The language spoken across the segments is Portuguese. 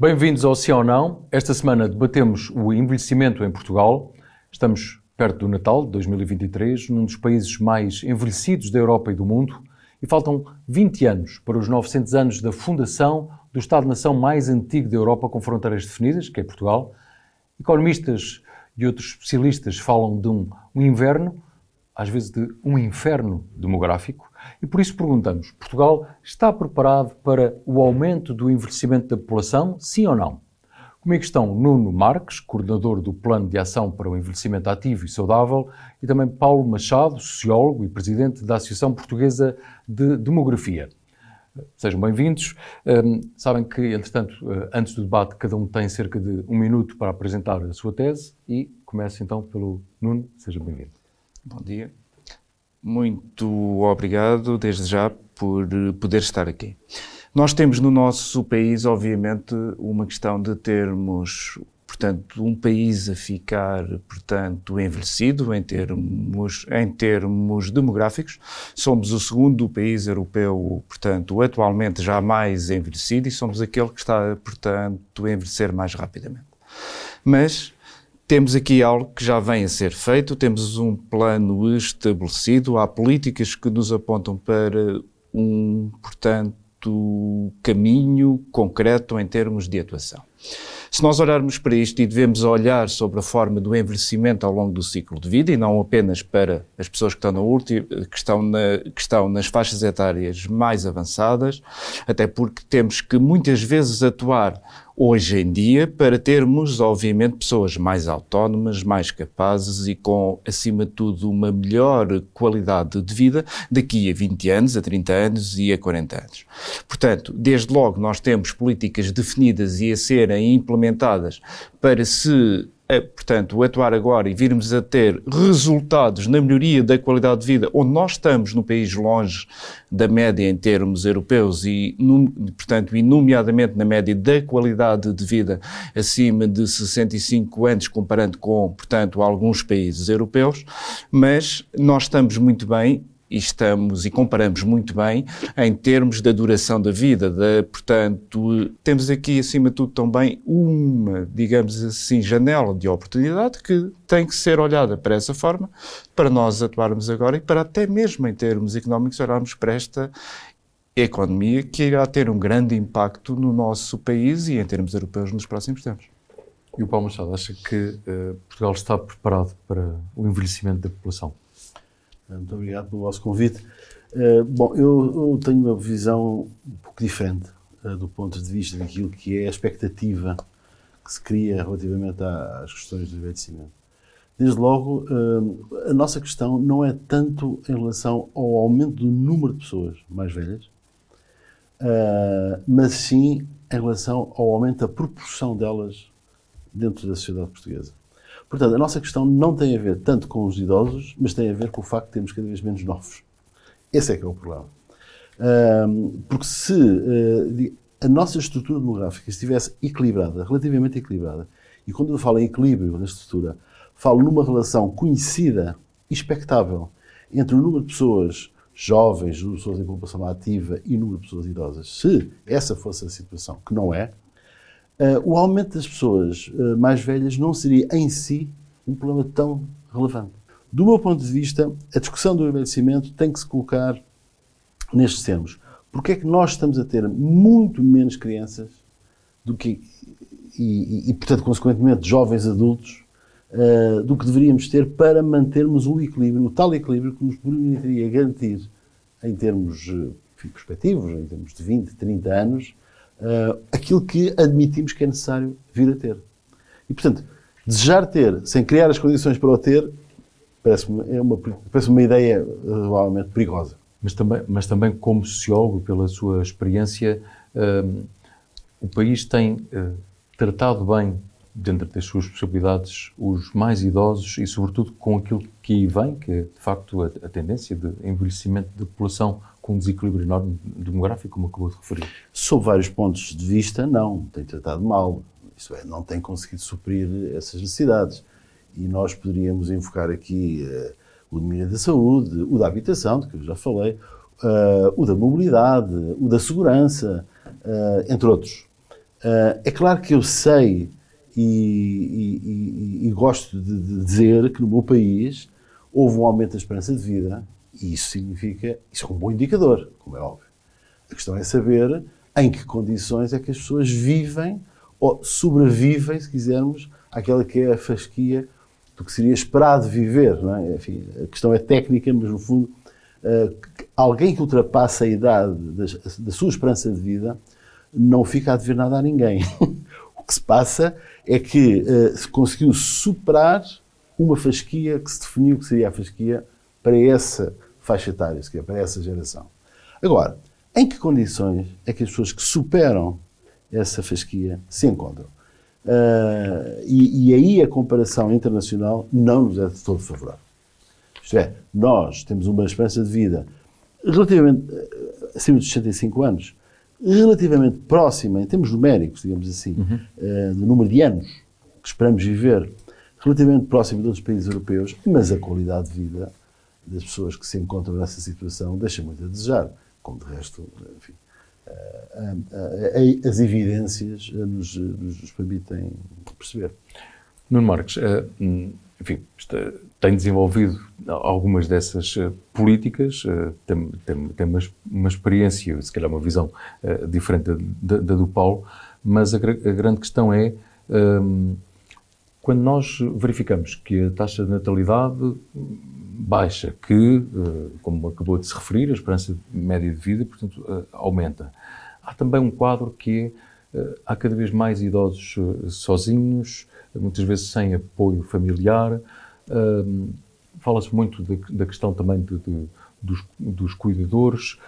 Bem-vindos ao Sim ou Não. Esta semana debatemos o envelhecimento em Portugal. Estamos perto do Natal de 2023, num dos países mais envelhecidos da Europa e do mundo, e faltam 20 anos para os 900 anos da fundação do Estado-nação mais antigo da Europa com fronteiras definidas, que é Portugal. Economistas e outros especialistas falam de um, um inverno, às vezes de um inferno demográfico. E por isso perguntamos: Portugal está preparado para o aumento do envelhecimento da população, sim ou não? Comigo estão Nuno Marques, coordenador do Plano de Ação para o Envelhecimento Ativo e Saudável, e também Paulo Machado, sociólogo e presidente da Associação Portuguesa de Demografia. Sejam bem-vindos. Um, sabem que, entretanto, uh, antes do debate, cada um tem cerca de um minuto para apresentar a sua tese e começo então pelo Nuno. Seja bem-vindo. Bom dia. Muito obrigado, desde já, por poder estar aqui. Nós temos no nosso país, obviamente, uma questão de termos, portanto, um país a ficar, portanto, envelhecido em termos, em termos demográficos. Somos o segundo país europeu, portanto, atualmente já mais envelhecido e somos aquele que está, portanto, a envelhecer mais rapidamente. Mas temos aqui algo que já vem a ser feito, temos um plano estabelecido, há políticas que nos apontam para um, portanto, caminho concreto em termos de atuação. Se nós olharmos para isto e devemos olhar sobre a forma do envelhecimento ao longo do ciclo de vida e não apenas para as pessoas que estão, na última, que estão, na, que estão nas faixas etárias mais avançadas, até porque temos que muitas vezes atuar hoje em dia para termos, obviamente, pessoas mais autónomas, mais capazes e com, acima de tudo, uma melhor qualidade de vida daqui a 20 anos, a 30 anos e a 40 anos. Portanto, desde logo nós temos políticas definidas e a serem implementadas para se é, portanto, atuar agora e virmos a ter resultados na melhoria da qualidade de vida, onde nós estamos no país longe da média em termos europeus e, portanto, e nomeadamente na média da qualidade de vida acima de 65 anos, comparando com, portanto, alguns países europeus, mas nós estamos muito bem e estamos e comparamos muito bem em termos da duração da vida. Da, portanto, temos aqui, acima de tudo, também uma, digamos assim, janela de oportunidade que tem que ser olhada para essa forma para nós atuarmos agora e para até mesmo em termos económicos olharmos para esta economia que irá ter um grande impacto no nosso país e em termos europeus nos próximos tempos. E o Paulo Machado acha que uh, Portugal está preparado para o envelhecimento da população? Muito obrigado pelo vosso convite. Uh, bom, eu, eu, tenho uma visão um pouco diferente uh, do ponto de vista daquilo que é a expectativa que se cria relativamente às questões do envelhecimento. Desde logo, uh, a nossa questão não é tanto em relação ao aumento do número de pessoas mais velhas, mas sim em relação ao aumento da proporção delas dentro da sociedade portuguesa. Portanto, a nossa questão não tem a ver tanto com os idosos, mas tem a ver com o facto de termos cada vez menos novos. Esse é que é o problema. porque se uh, a nossa estrutura demográfica estivesse equilibrada, relativamente equilibrada, e quando eu falo em equilíbrio na estrutura, falo numa relação conhecida, expectável, entre o número de pessoas jovens, o número de pessoas em população ativa e o número de pessoas idosas, se essa fosse a situação, que não é, o aumento das pessoas uh, mais velhas não seria em si um problema tão relevante. Do meu ponto de vista, a discussão do envelhecimento tem que se colocar nestes termos. Porque é que nós estamos a ter muito menos crianças do que, e, e, e portanto, consequentemente, jovens adultos, uh, do que deveríamos ter para mantermos o equilíbrio, o tal equilíbrio que nos permitiria garantir, em termos uh, perspectivos, em termos de 20, 30 anos, uh, aquilo que admitimos que é necessário vir a ter. E, portanto, desejar ter sem criar as condições para o ter parece-me é uma, parece uma ideia provavelmente perigosa. Mas também, mas também como sociólogo, pela sua experiência, uh, o país tem uh, tratado bem, dentro das suas possibilidades, os mais idosos e, sobretudo, com aquilo que vem, que é, de facto, a, a tendência de envelhecimento da população com um desequilíbrio enorme demográfico, como acabou de referir? Sob vários pontos de vista, não. Tem tratado mal. Isso é, não tem conseguido suprir essas necessidades. E nós poderíamos invocar aqui uh, o domínio da saúde, o da habitação, de que eu já falei, uh, o da mobilidade, o da segurança, uh, entre outros. É claro que eu sei e, e, e, e gosto de, de, dizer que no meu país houve um aumento da esperança de vida e isso significa, isso é um bom indicador, como é óbvio. A questão é saber em que condições é que as pessoas vivem ou sobrevivem, se quisermos, àquela que é a fasquia do que seria esperado viver. É? Enfim, a questão é técnica, mas no fundo, uh, alguém que ultrapassa a idade da sua esperança de vida não fica a dever nada a ninguém. o que se passa é que uh, se conseguiu superar uma fasquia que se definiu que seria a fasquia para essa faixa etária, para essa geração. Agora, em que condições é que as pessoas que superam essa fasquia se encontram? Uh, e, e, aí a comparação internacional não nos é de todo favorável. Isto é, nós temos uma esperança de vida relativamente eh, acima dos 65 anos, relativamente próxima, em termos numéricos, digamos assim, uhum. uh, do número de anos que esperamos viver, relativamente próxima de outros países europeus, mas a qualidade de vida das pessoas que se encontram nessa situação deixa muito a desejar, como de resto, enfim, uh, uh, as evidências nos, nos permitem perceber. Nuno Marques, hum, enfim, tem desenvolvido algumas dessas políticas, tem, tem, tem uma, uma, experiência, se calhar uma visão diferente da, da, do Paulo, mas a, a grande questão é um, quando nós verificamos que a taxa de natalidade baixa, que, como acabou de se referir, a esperança média de vida, portanto, aumenta. Há também um quadro que é, há cada vez mais idosos sozinhos, muitas vezes sem apoio familiar, Fala-se muito da questão também de, de, dos, dos, cuidadores.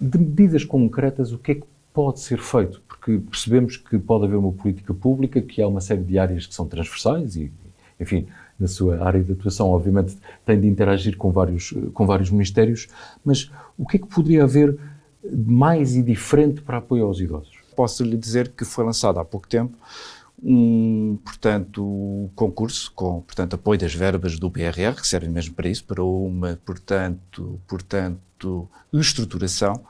De medidas concretas, o que é que pode ser feito? Porque percebemos que pode haver uma política pública, que há uma série de áreas que são transversais e, enfim, na sua área de atuação, obviamente, tem de interagir com vários, com vários ministérios, mas o que é que poderia haver mais e diferente para apoio aos idosos? Posso lhe dizer que foi lançado há pouco tempo um, portanto, concurso com, portanto, apoio das verbas do BRR, que servem mesmo para isso, para uma, portanto, portanto, estruturação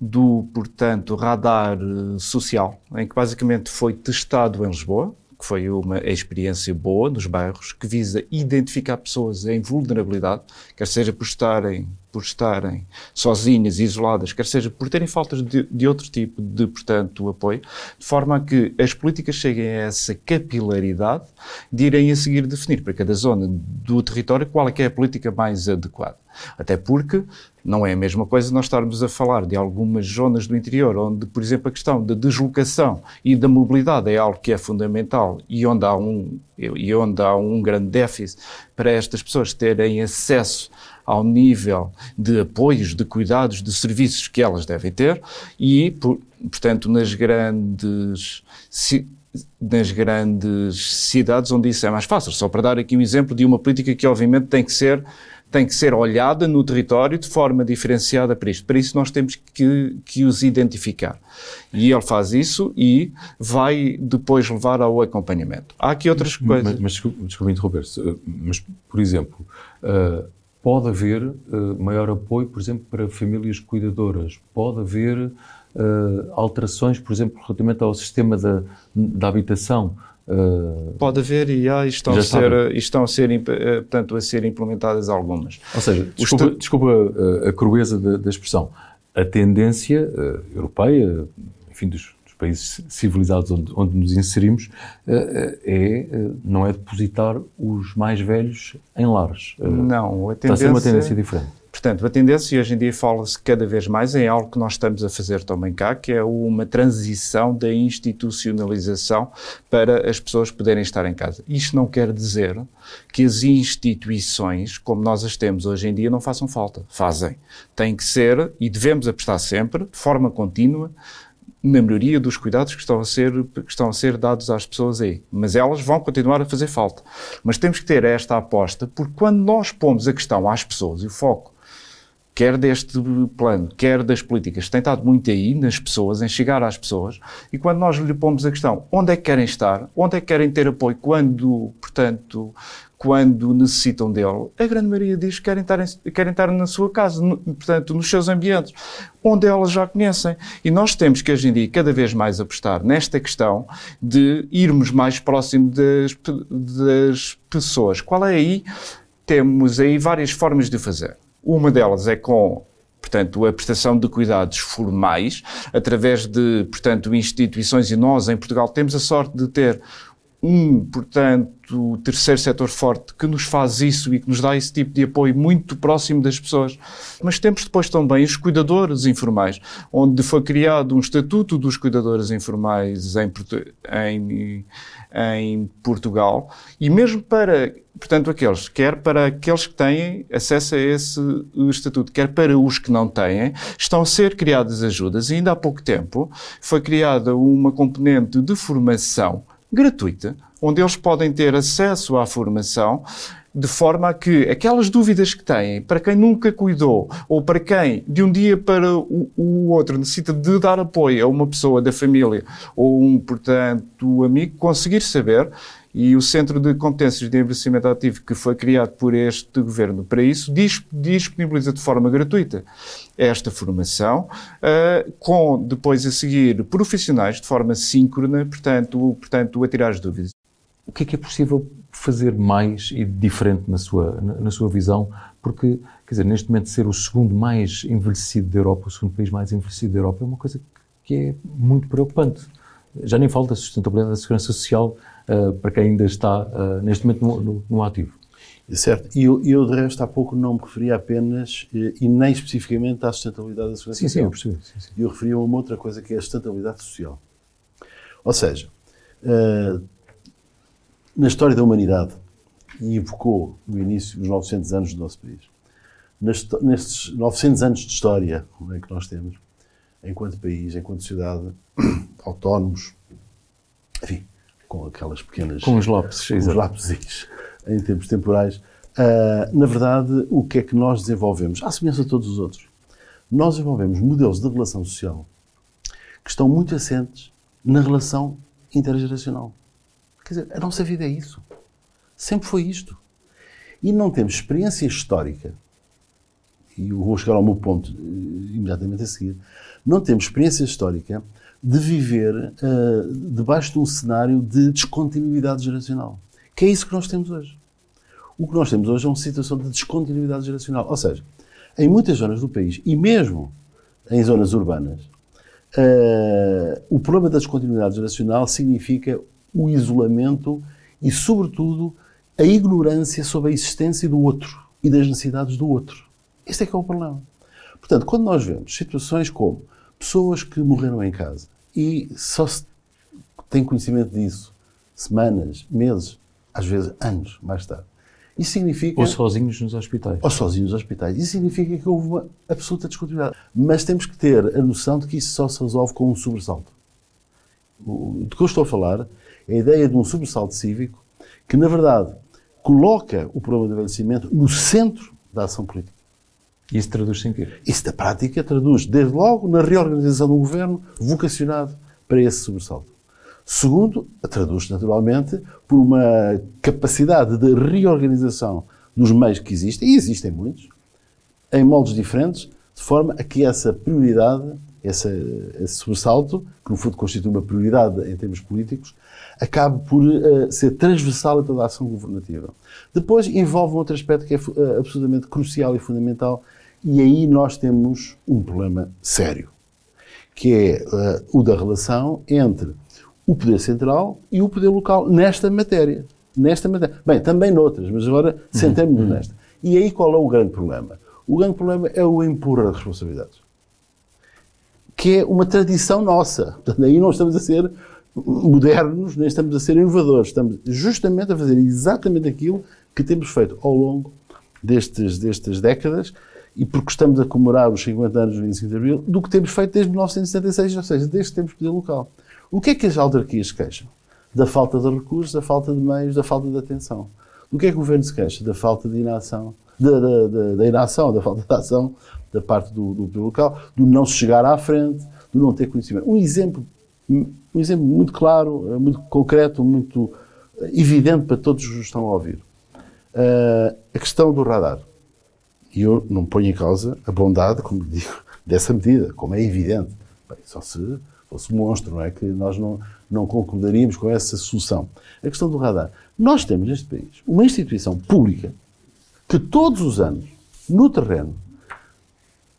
do, portanto, radar social, em que basicamente foi testado em Lisboa, que foi uma experiência boa nos bairros, que visa identificar pessoas em vulnerabilidade, quer seja por estarem, por estarem sozinhas, isoladas, quer seja por terem faltas de, de outro tipo de, portanto, apoio, de forma a que as políticas cheguem a essa capilaridade de irem a seguir definir para cada zona do território qual é que é a política mais adequada. Até porque não é a mesma coisa nós estarmos a falar de algumas zonas do interior onde, por exemplo, a questão da deslocação e da mobilidade é algo que é fundamental e onde há um, e onde há um grande déficit para estas pessoas terem acesso ao nível de apoios, de cuidados, de serviços que elas devem ter e, por, portanto, nas grandes nas grandes cidades onde isso é mais fácil. Só para dar aqui um exemplo de uma política que obviamente tem que ser tem que ser olhada no território de forma diferenciada para isto. Para isso nós temos que, que os identificar. E ele faz isso e vai depois levar ao acompanhamento. Há aqui outras coisas. Mas, mas desculpe interromper mas, por exemplo, uh, pode haver uh, maior apoio, por exemplo, para famílias cuidadoras, pode haver alterações, por exemplo, relativamente ao sistema da, da habitação. Uh, Pode haver e há, estão, a ser, estão a ser, eh, portanto, a ser implementadas algumas. Ou seja, desculpa, desculpa a, a crueza da, da, expressão, a tendência uh, europeia, enfim, dos, dos, países civilizados onde, onde nos inserimos, uh, é, não é depositar os mais velhos em lares. não, a tendência... Está a ser uma tendência diferente. Portanto, a tendência, hoje em dia fala-se cada vez mais, em algo que nós estamos a fazer também cá, que é uma transição da institucionalização para as pessoas poderem estar em casa. Isto não quer dizer que as instituições, como nós as temos hoje em dia, não façam falta. Fazem. Tem que ser, e devemos apostar sempre, de forma contínua, na melhoria dos cuidados que estão, a ser, que estão a ser dados às pessoas aí. Mas elas vão continuar a fazer falta. Mas temos que ter esta aposta, porque quando nós pomos a questão às pessoas e o foco quer deste plano, quer das políticas, tem estado muito aí nas pessoas, em chegar às pessoas, e quando nós lhe pomos a questão onde é que querem estar, onde é que querem ter apoio, quando, portanto, quando necessitam dele, a grande maioria diz que querem estar, em, querem estar na sua casa, no, portanto, nos seus ambientes, onde elas já conhecem. E nós temos que, hoje em dia, cada vez mais apostar nesta questão de irmos mais próximo das, das pessoas. Qual é aí? Temos aí várias formas de fazer. Uma delas é com portanto, a prestação de cuidados formais, através de, portanto, instituições, e nós em Portugal temos a sorte de ter um, portanto, terceiro setor forte que nos faz isso e que nos dá esse tipo de apoio muito próximo das pessoas. Mas temos depois também os cuidadores informais, onde foi criado um estatuto dos cuidadores informais em, em, em Portugal e mesmo para, portanto, aqueles, quer para aqueles que têm acesso a esse estatuto, quer para os que não têm, estão a ser criadas ajudas e ainda há pouco tempo foi criada uma componente de formação gratuita, onde eles podem ter acesso à formação de forma a que aquelas dúvidas que têm, para quem nunca cuidou, ou para quem de um dia para o, o, outro necessita de dar apoio a uma pessoa da família ou um, portanto, amigo, conseguir saber e o Centro de Competências de Envelhecimento Ativo, que foi criado por este governo para isso, disponibiliza de forma gratuita esta formação, uh, com depois a seguir profissionais de forma síncrona, portanto, portanto a tirar as dúvidas. O que é que é possível fazer mais e diferente na sua, na, na sua visão? Porque, quer dizer, neste momento ser o segundo mais envelhecido da Europa, o segundo país mais envelhecido da Europa, é uma coisa que é muito preocupante. Já nem falo da sustentabilidade da segurança social, uh, para quem ainda está uh, neste momento no, no, no ativo. Certo. E eu, eu, de resto, há pouco não me referi apenas eh, e nem especificamente à sustentabilidade da segurança sim, social. Sim, eu percebi. Sim, sim. Eu referi a uma outra coisa que é a sustentabilidade social. Ou seja, uh, na história da humanidade, e evocou no início os 900 anos do nosso país, nestes 900 anos de história é, que nós temos, enquanto país, enquanto sociedade, autónomos, enfim, com aquelas pequenas. Com os lápis, com os lápis em tempos temporais. Uh, na verdade, o que é que nós desenvolvemos? À semelhança de todos os outros. Nós desenvolvemos modelos de relação social que estão muito assentes na relação intergeracional. Quer dizer, a nossa vida é isso. Sempre foi isto. E não temos experiência histórica, e eu vou chegar ao meu ponto uh, imediatamente a seguir, não temos experiência histórica de viver uh, debaixo de um cenário de descontinuidade geracional. Que é isso que nós temos hoje. O que nós temos hoje é uma situação de descontinuidade geracional. Ou seja, em muitas zonas do país, e mesmo em zonas urbanas, uh, o problema da descontinuidade geracional significa o isolamento e, sobretudo, a ignorância sobre a existência do outro e das necessidades do outro. Este é que é o problema. Portanto, quando nós vemos situações como pessoas que morreram em casa e só se tem conhecimento disso semanas, meses, às vezes anos mais tarde. Isso significa. Ou sozinhos nos hospitais. Ou sozinhos nos hospitais. Isso significa que houve uma absoluta descontinuidade. Mas temos que ter a noção de que isso só se resolve com um sobressalto. De que eu estou a falar a ideia de um sobressalto cívico que, na verdade, coloca o problema do envelhecimento no centro da ação política. Isso traduz-se em quê? Isso, da prática, traduz, desde logo, na reorganização do governo vocacionado para esse sobressalto. Segundo, traduz naturalmente por uma capacidade de reorganização dos meios que existem, e existem muitos, em moldes diferentes, de forma a que essa prioridade, essa, esse sobressalto, que no fundo constitui uma prioridade em termos políticos, acabe por uh, ser transversal a toda a ação governativa. Depois envolve um outro aspecto que é uh, absolutamente crucial e fundamental, e aí nós temos um problema sério, que é uh, o da relação entre o poder central e o poder local nesta matéria. Nesta matéria. Bem, também noutras, mas agora sentemos-nos uhum. nesta. E aí qual é o grande problema? O grande problema é o empurrar as responsabilidades. Que é uma tradição nossa. Portanto, aí não estamos a ser modernos, nem estamos a ser inovadores. Estamos justamente a fazer exatamente aquilo que temos feito ao longo destes, destas décadas e porque estamos a comemorar os 50 anos do 25 de Abril, do que temos feito desde 1976, ou seja, desde que temos poder local. O que é que as autarquias queixam? Da falta de recursos, da falta de meios, da falta de atenção. Do que é que o governo se queixa? Da falta de inação, da, inação, da falta de ação da parte do, do, do local, do não chegar à frente, do não ter conhecimento. Um exemplo, um exemplo muito claro, muito concreto, muito evidente para todos os que estão a ouvir. Uh, a questão do radar. E eu não ponho em causa a bondade, como digo, dessa medida, como é evidente. Bem, só se fosse um monstro, não é? Que nós não, não concordaríamos com essa solução. A questão do radar. Nós temos neste país uma instituição pública que todos os anos, no terreno,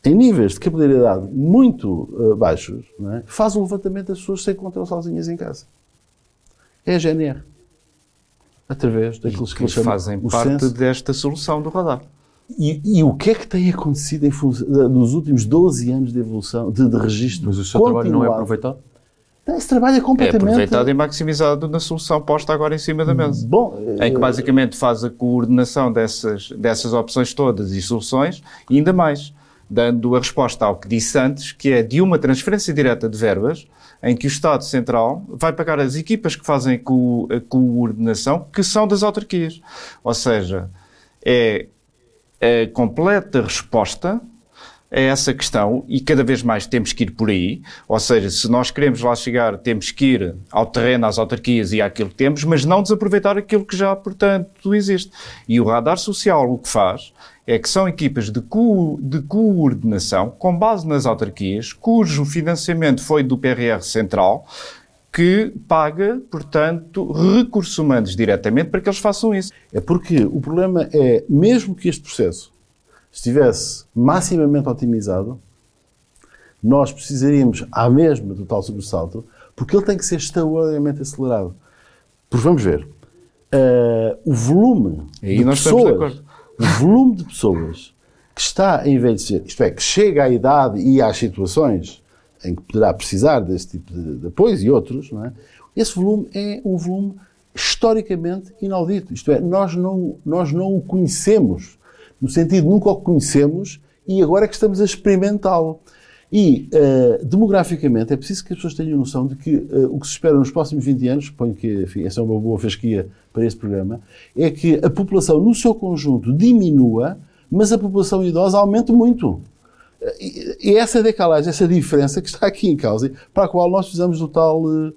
em níveis de capilaridade muito uh, baixos, é? faz um levantamento das pessoas que se encontram sozinhas em casa. É a GNR. Através daqueles que, que fazem parte censo. desta solução do radar. E, e, o que é que tem acontecido em, nos últimos 12 anos de evolução, de, de registro? Mas o seu trabalho não é aproveitado? Esse trabalho é completamente... É aproveitado e maximizado na solução posta agora em cima da mesa. Bom, em que eh, basicamente faz a coordenação dessas, dessas opções todas e soluções e ainda mais, dando a resposta ao que disse antes, que é de uma transferência direta de verbas em que o Estado Central vai pagar as equipas que fazem a coordenação, que são das autarquias. Ou seja, é a completa resposta a essa questão e cada vez mais temos que ir por aí. Ou seja, se nós queremos lá chegar, temos que ir ao terreno, às autarquias e àquilo que temos, mas não desaproveitar aquilo que já, portanto, existe. E o radar social o que faz é que são equipas de, co de coordenação com base nas autarquias, cujo financiamento foi do PRR Central, que paga, portanto, recursos humanos diretamente para que eles façam isso. É porque o problema é, mesmo que este processo estivesse maximamente otimizado, nós precisaríamos, à mesma do tal sobressalto, porque ele tem que ser extraordinariamente acelerado. Porque vamos ver, uh, o volume de pessoas, o volume de pessoas que está a envelhecer, isto é, que chega à idade e às situações em que poderá precisar desse tipo de, de apoios e outros, é? esse volume é um volume historicamente inaudito. Isto é, nós não, nós não o conhecemos no sentido nunca o conhecemos e agora é que estamos a experimentá-lo. E, uh, demograficamente, é preciso que as pessoas tenham noção de que uh, o que se espera nos próximos 20 anos, suponho que enfim, essa é uma boa fasquia para este programa, é que a população no seu conjunto diminua, mas a população idosa aumente muito. E, essa decalagem, essa diferença que está aqui em causa, para a qual nós precisamos do tal, uh,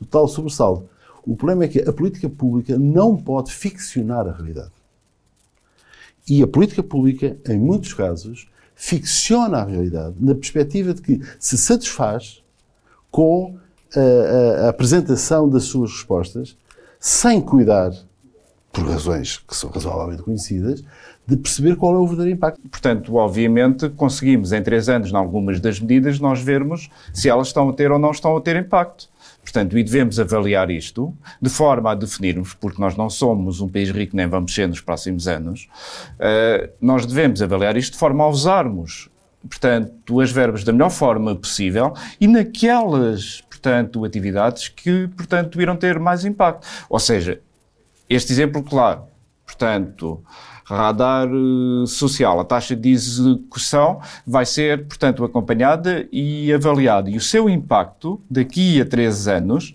do tal sobressalto. O problema é que a política pública não pode ficcionar a realidade. E a política pública, em muitos casos, ficciona a realidade na perspectiva de que se satisfaz com a, a, apresentação das suas respostas, sem cuidar, por razões que são razoavelmente conhecidas, de perceber qual é o verdadeiro impacto. Portanto, obviamente, conseguimos em três anos, em algumas das medidas, nós vermos se elas estão a ter ou não estão a ter impacto. Portanto, e devemos avaliar isto de forma a definirmos, porque nós não somos um país rico nem vamos ser nos próximos anos, uh, nós devemos avaliar isto de forma a usarmos, portanto, as verbas da melhor forma possível e naquelas, portanto, atividades que, portanto, irão ter mais impacto. Ou seja, este exemplo claro, portanto, radar eh, social. A taxa de execução vai ser, portanto, acompanhada e avaliada. E o seu impacto, daqui a três anos,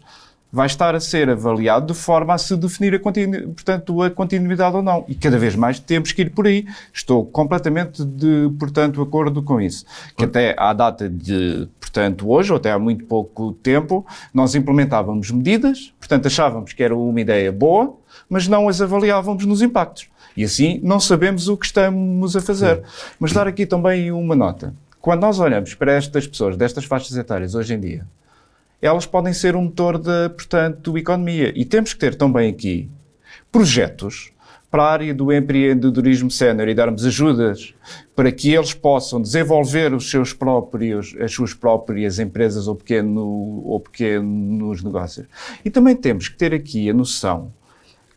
vai estar a ser avaliado de forma a se definir a, portanto, a continuidade ou não. E cada vez mais temos que ir por aí. Estou completamente de, portanto, acordo com isso. Que até à data de, portanto, hoje, ou até há muito pouco tempo, nós implementávamos medidas, portanto, achávamos que era uma ideia boa, mas não as avaliávamos nos impactos. E assim não sabemos o que estamos a fazer. Sim. Mas dar aqui também uma nota. Quando nós olhamos para estas pessoas, destas faixas etárias hoje em dia, elas podem ser um motor da, portanto, economia. E temos que ter também aqui projetos para a área do empreendedorismo sénior e darmos ajudas para que eles possam desenvolver os seus próprios, as suas próprias empresas ou, pequeno, ou pequenos negócios. E também temos que ter aqui a noção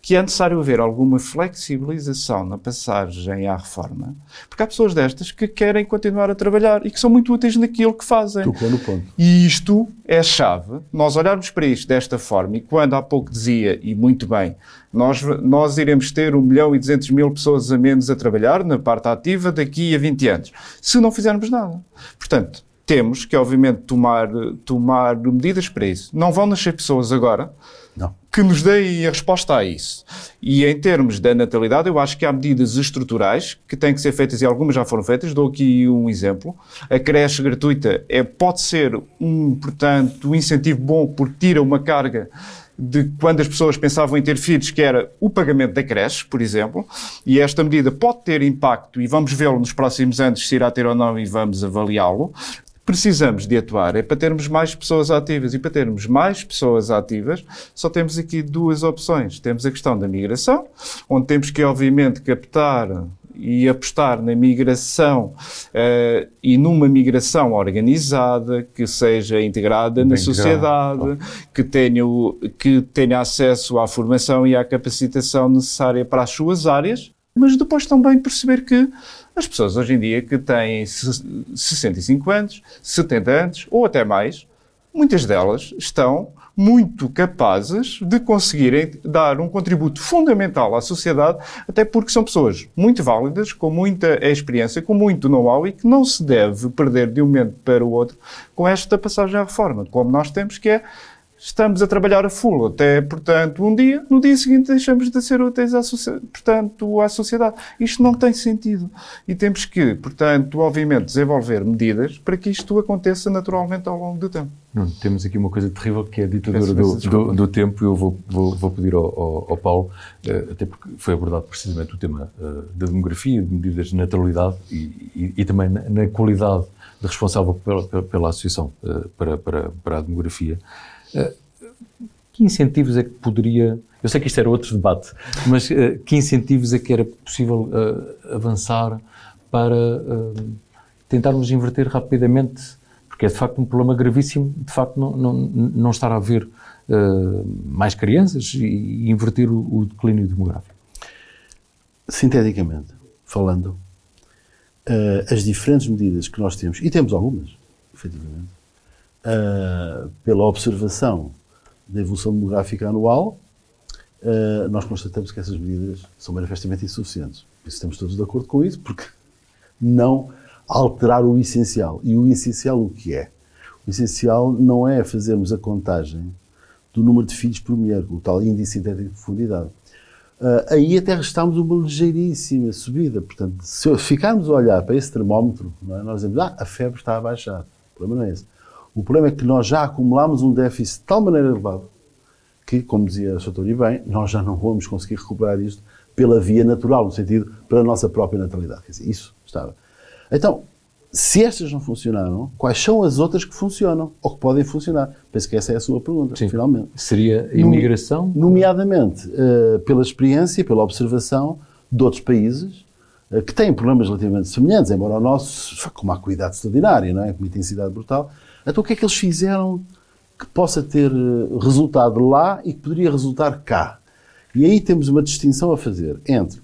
que é necessário haver alguma flexibilização na passagem à reforma, porque há pessoas destas que querem continuar a trabalhar e que são muito úteis naquilo que fazem. Tocou no ponto. E isto é a chave. Nós olharmos para isto desta forma, e quando há pouco dizia, e muito bem, nós, nós iremos ter 1 milhão e 200 mil pessoas a menos a trabalhar na parte ativa daqui a 20 anos, se não fizermos nada. Portanto, temos que, obviamente, tomar, tomar medidas para isso. Não vão nascer pessoas agora não. que nos deem a resposta a isso. E em termos da natalidade, eu acho que há medidas estruturais que têm que ser feitas e algumas já foram feitas. Dou aqui um exemplo. A creche gratuita é, pode ser um, portanto, um incentivo bom porque tira uma carga de quando as pessoas pensavam em ter filhos, que era o pagamento da creche, por exemplo, e esta medida pode ter impacto, e vamos vê-lo nos próximos anos, se irá ter ou não, e vamos avaliá-lo. Precisamos de atuar, é para termos mais pessoas ativas. E para termos mais pessoas ativas, só temos aqui duas opções. Temos a questão da migração, onde temos que, obviamente, captar e apostar na migração uh, e numa migração organizada que seja integrada Bem na sociedade, que tenha, que tenha acesso à formação e à capacitação necessária para as suas áreas, mas depois também perceber que as pessoas hoje em dia que têm 65 anos, 70 anos ou até mais, muitas delas estão muito capazes de conseguirem dar um contributo fundamental à sociedade, até porque são pessoas muito válidas, com muita experiência, com muito know-how e que não se deve perder de um momento para o outro com esta passagem à reforma, como nós temos, que é estamos a trabalhar a full até, portanto, um dia, no dia seguinte deixamos de ser úteis à, portanto, à sociedade. Isto não tem sentido. E temos que, portanto, obviamente, desenvolver medidas para que isto aconteça naturalmente ao longo do tempo. Não, temos aqui uma coisa terrível que é a ditadura do, do, do, tempo. Eu vou, vou, vou pedir ao, ao, ao Paulo, uh, até porque foi abordado precisamente o tema uh, da demografia, de medidas de natalidade e, e, e também na, na, qualidade de responsável pela, pela Associação uh, para, para, para a Demografia. Que incentivos é que poderia. Eu sei que isto era outro debate, mas uh, que incentivos é que era possível uh, avançar para tentarmos inverter rapidamente? Porque é de facto um problema gravíssimo, de facto, não, não, não estar a haver mais crianças e, inverter o, declínio demográfico. Sinteticamente falando, as diferentes medidas que nós temos, e temos algumas, efetivamente, pela observação da evolução demográfica anual, uh, nós constatamos que essas medidas são manifestamente insuficientes. Estamos todos de acordo com isso, porque não alterar o essencial. E o essencial o que é? O essencial não é fazermos a contagem do número de filhos por mulher, o tal índice de profundidade. Uh, aí até restamos uma ligeiríssima subida. Portanto, se ficarmos a olhar para esse termómetro, é? nós dizemos, ah, a febre está a baixar. O problema não é esse. O problema é que nós já acumulámos um déficit de tal maneira elevado que, como dizia o Sr. e bem, nós já não vamos conseguir recuperar isto pela via natural, no sentido, pela nossa própria naturalidade. Quer dizer, isso estava. Então, se estas não funcionaram, quais são as outras que funcionam ou que podem funcionar? Penso que essa é a sua pergunta, Sim. finalmente. Seria a imigração? Nomeadamente, uh, pela experiência, pela observação de outros países uh, que têm problemas relativamente semelhantes, embora o nosso, com uma acuidade extraordinária, não é? com uma intensidade brutal, então o que é que eles fizeram que possa ter eh, resultado lá e que poderia resultar cá? E aí temos uma distinção a fazer entre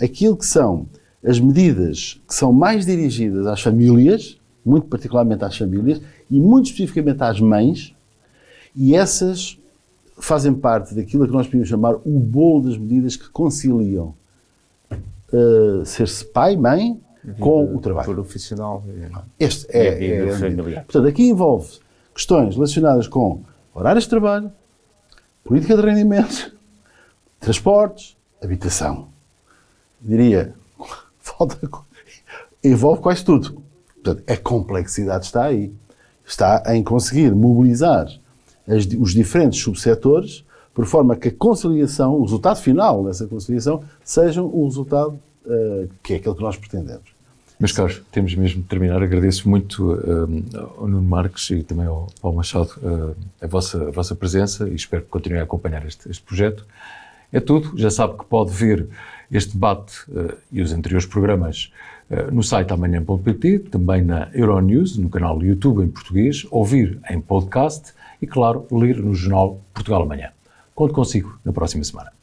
aquilo que são as medidas que são mais dirigidas às famílias, muito particularmente às famílias, e muito especificamente às mães, e essas fazem parte daquilo que nós podemos chamar o bolo das medidas que conciliam uh, ser-se pai, mãe, com o trabalho. Profissional. Este é, é, é familiar. Portanto, aqui envolve questões relacionadas com horários de trabalho, política de rendimento, transportes, habitação. Diria, falta, envolve quase tudo. Portanto, a complexidade está aí. Está em conseguir mobilizar as, os diferentes subsetores por forma que a conciliação, o resultado final dessa conciliação, seja um resultado uh, que é aquele que nós pretendemos. Meus caros, temos mesmo de terminar. Agradeço muito uh, ao Nuno Marques e também ao Paulo Machado uh, a, vossa, a vossa presença e espero que continuem a acompanhar este, este projeto. É tudo. Já sabe que pode ver este debate uh, e os anteriores programas no site amanhã.pt, também na Euronews, no canal YouTube em português, ouvir em podcast e, claro, ler no jornal Portugal Amanhã. Conto consigo na próxima semana.